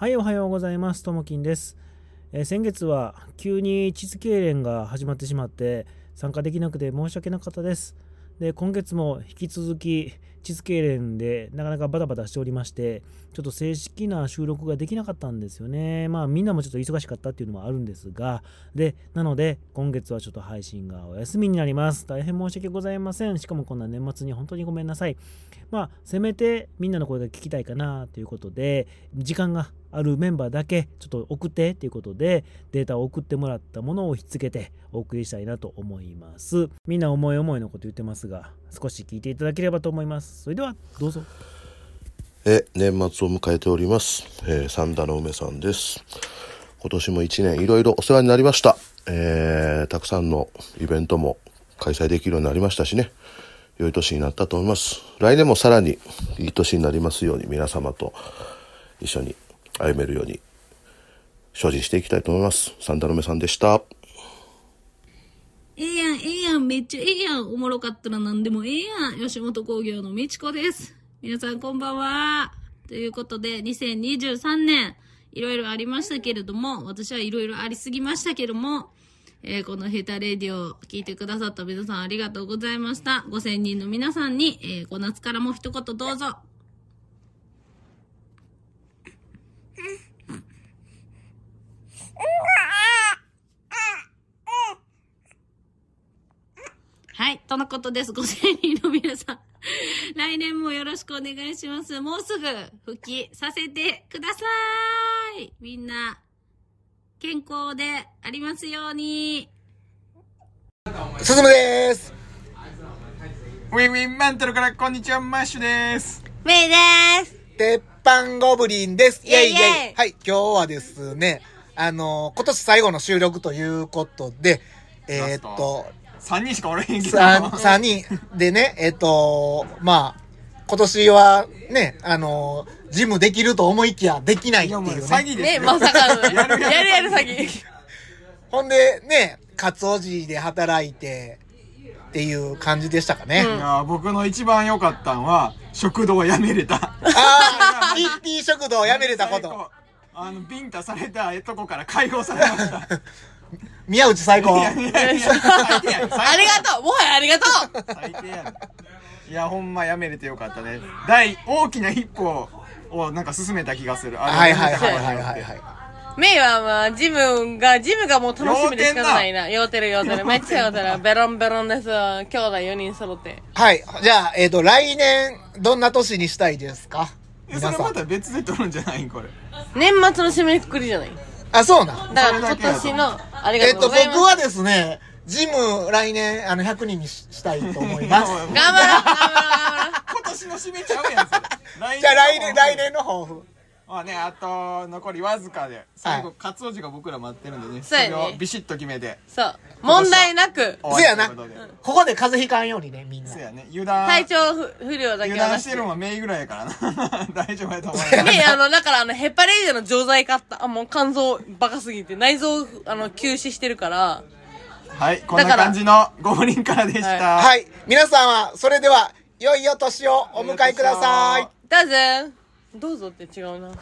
はい、おはようございます。ともきんです。えー先月は急に地図痙攣が始まってしまって参加できなくて申し訳なかったです。で、今月も引き続き地図痙攣でなかなかバタバタしておりまして、ちょっと正式な収録ができなかったんですよね。まあみんなもちょっと忙しかったっていうのもあるんですが、で、なので今月はちょっと配信がお休みになります。大変申し訳ございません。しかもこんな年末に本当にごめんなさい。まあ、せめてみんなの声が聞きたいかなということで、時間があるメンバーだけちょっと送ってということで、データを送ってもらったものをひっつけてお送りしたいなと思います。みんな思い思いのこと言ってますが、少し聞いていただければと思います。それでは、どうぞ。え年末を迎えております、えー、三田の梅さんです今年も一年いろいろお世話になりました、えーたくさんのイベントも開催できるようになりましたしね良い年になったと思います来年もさらにいい年になりますように皆様と一緒に歩めるように精進していきたいと思います三田の梅さんでしたええやん、ええやん、めっちゃええやん。おもろかったら何でもええやん。吉本興業のみちこです。皆さんこんばんは。ということで、2023年、いろいろありましたけれども、私はいろいろありすぎましたけども、えーこのヘタレディオを聞いてくださった皆さんありがとうございました。5000人の皆さんに、えー、こ夏からも一言どうぞ。はい、とのことです。5000人の皆さん。来年もよろしくお願いします。もうすぐ復帰させてください。みんな、健康でありますように。すずむです。ウィンウィンマントルからこんにちは、マッシュです。メイです。鉄板ゴブリンです。イェイイェイイェイイェイはい、今日はですね、あのー今年最後の収録ということで、えーっと、3人しかおらへんけど。三三人でね、えーっと、まあ、今年はね、あのージムできると思いきやできないっていうね。詐欺ですよ。まさかの。やるやる詐欺。ほんでね、カツオジで働いてっていう感じでしたかね。いや、僕の一番良かったんは、食堂をやめれた。ああ、一品食堂をやめれたこと。あの、ビンタされたとこから解放されました。宮内最高。いやいやいや、最低やん。ありがとうもはやありがとう最低やん。いや、ほんまやめれてよかったね。大、大きな一歩をなんか進めた気がする。あれはいはいはいはいはいはい。メイはまあ、ジムが、ジムがもう楽しみで仕方ないな。酔うてる酔うてる。めっちゃ酔うてる。ベロンベロンです。兄弟4人揃って。はい。じゃあ、えっ、と、来年、どんな年にしたいですか？えそれまん。た別で撮るんじゃないんこれ。年末の締めくくりじゃない？あ、そうなん。だから今年の、ありがえっ、と、とうございます。僕はですね、ジム、来年、あの、100人にししたいと思います。頑張ろう、頑張ろう、頑張ろう。今年の締めちゃうやん、それ。来 じゃあ、来年、来年の抱負。まあね、あと、残りわずかで、最後、はいカツオジが僕ら待ってるんでね、そうやねれをビシッと決めて、そう。問題なく、終わりせやなことで。ここで風邪ひかんようにね、みんなそう。やね、油断、体調不不良だけ油は出してるのはメイぐらいやからな。大丈夫やと思うメイ、あの、だからあの、ヘパレーゼの錠剤買った。あ、もう肝臓バカすぎて、内臓、あの、休止してるから、はい、こんな感じのゴブリンからでした。はい。皆さんは、それでは、良いお年をお迎えください。どうぞ。どうぞって違うな。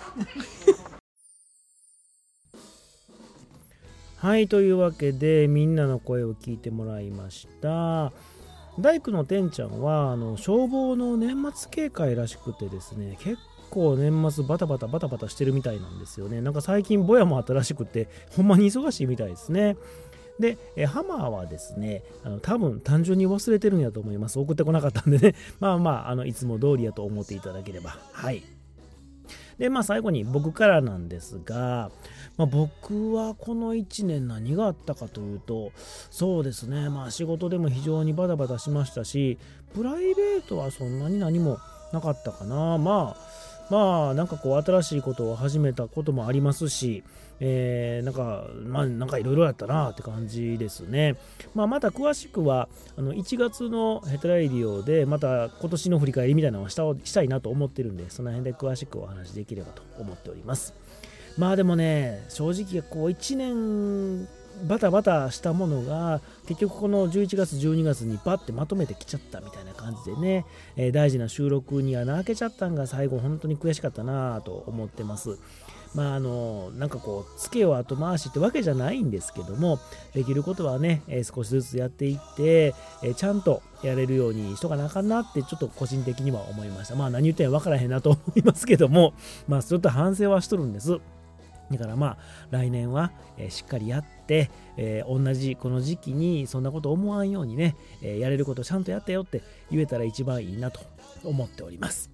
はい、というわけでみんなの声を聞いてもらいました。大工のてんちゃんはあの消防の年末警戒らしくてですね結構年末バタバタバタバタしてるみたいなんですよね。なんか最近ぼやもあったらしくてほんまに忙しいみたいですね。でえハマーはですねあの多分単純に忘れてるんやと思います。送ってこなかったんでね。まあまああのいつも通りやと思っていただければ。はい。でまあ最後に僕からなんですが、まあ、僕はこの1年何があったかというとそうですね。まあ仕事でも非常にバタバタしましたしプライベートはそんなに何もなかったかな。まあまあなんかこう新しいことを始めたこともありますし、えーなんかまあなんかいろいろやったなって感じですね、まあ、また詳しくはあの1月のヘテライディオでまた今年の振り返りみたいなのをしたしたいなと思ってるんでその辺で詳しくお話できればと思っております。まあでもね正直こう1年バタバタしたものが結局この11月12月にバッてまとめてきちゃったみたいな感じでね、えー大事な収録に穴開けちゃったんが最後本当に悔しかったなぁと思ってます。まああのなんかこうつけよ後回しってわけじゃないんですけどもできることはね、えー少しずつやっていって、えーちゃんとやれるようにしとかなあかんなってちょっと個人的には思いましたまあ何言ってんや分からへんなと思いますけどもまあちょっと反省はしとるんですだからまあ来年は、えーしっかりやって、えー同じこの時期にそんなこと思わんようにね、えーやれることちゃんとやったよって言えたら一番いいなと思っております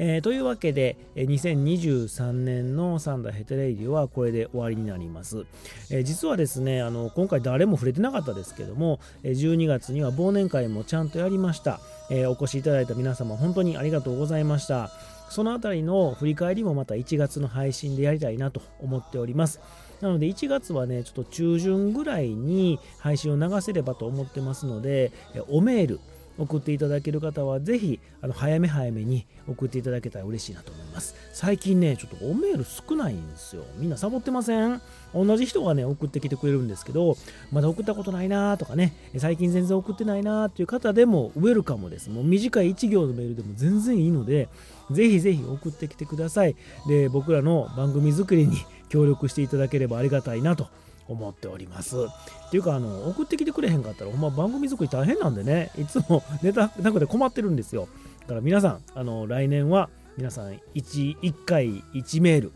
えーというわけで、えー2023年のサンダーヘテレイディはこれで終わりになります。えー実はですねあの、今回誰も触れてなかったですけども、12月には忘年会もちゃんとやりました。えーお越しいただいた皆様、本当にありがとうございました。そのあたりの振り返りもまた1月の配信でやりたいなと思っております。なので1月はね、ちょっと中旬ぐらいに配信を流せればと思ってますので、おメール、送っていただける方はぜひあの早め早めに送っていただけたら嬉しいなと思います。最近ねちょっとおメール少ないんですよ。みんなサボってません？同じ人がね送ってきてくれるんですけどまだ送ったことないなとかね最近全然送ってないなっていう方でもウェルカムです。もう短い1行のメールでも全然いいのでぜひぜひ送ってきてください。で僕らの番組作りに協力していただければありがたいなと思っております。っていうかあの送ってきてくれへんかったらほんま番組作り大変なんでね。いつも ネタなくて困ってるんですよ。だから皆さんあの来年は皆さん 1, 1回1メール、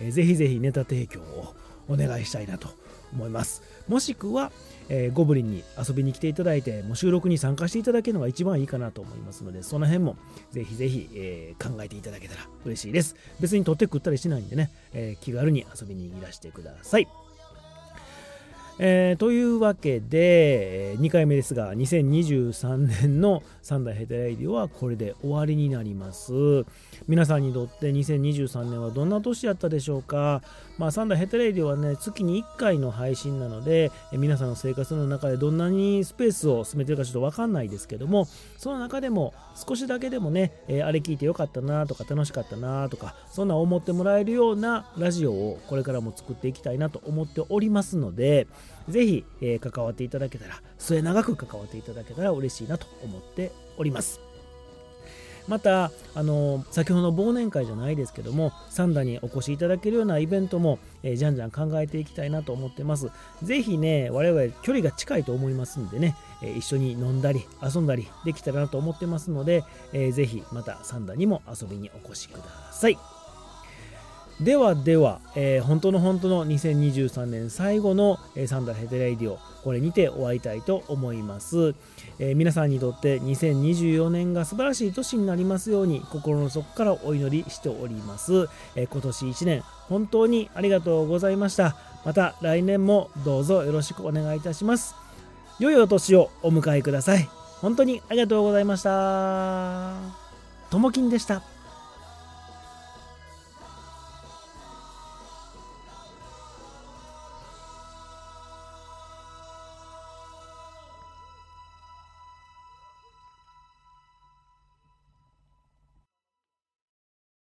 えーぜひぜひネタ提供をお願いしたいなと思います。もしくは、えーゴブリンに遊びに来ていただいてもう収録に参加していただけるのが一番いいかなと思いますのでその辺もぜひぜひ、えー考えていただけたら嬉しいです。別に取って食ったりしないんでね、えー気軽に遊びにいらしてください。えーというわけで、2回目ですが2023年の三大ヘテレイディオはこれで終わりになります。皆さんにとって2023年はどんな年やったでしょうか。まあ三大ヘテレイディオはね月に1回の配信なので皆さんの生活の中でどんなにスペースを占めてるかちょっと分かんないですけどもその中でも少しだけでもね、えーあれ聞いてよかったなとか楽しかったなとかそんな思ってもらえるようなラジオをこれからも作っていきたいなと思っておりますのでぜひ、えー関わっていただけたら末永く関わっていただけたら嬉しいなと思っております。またあの先ほどの忘年会じゃないですけどもサンダにお越しいただけるようなイベントも、えーじゃんじゃん考えていきたいなと思ってます。ぜひね我々距離が近いと思いますんでね、えー一緒に飲んだり遊んだりできたらなと思ってますので、えーぜひまたサンダにも遊びにお越しください。ではでは、えー本当の本当の2023年最後の、えーサンダーヘテレイディオこれにて終わりたいと思います、えー皆さんにとって2024年が素晴らしい年になりますように心の底からお祈りしております、え今年1年本当にありがとうございました。また来年もどうぞよろしくお願いいたします。良いお年をお迎えください。本当にありがとうございました。ともきんでした。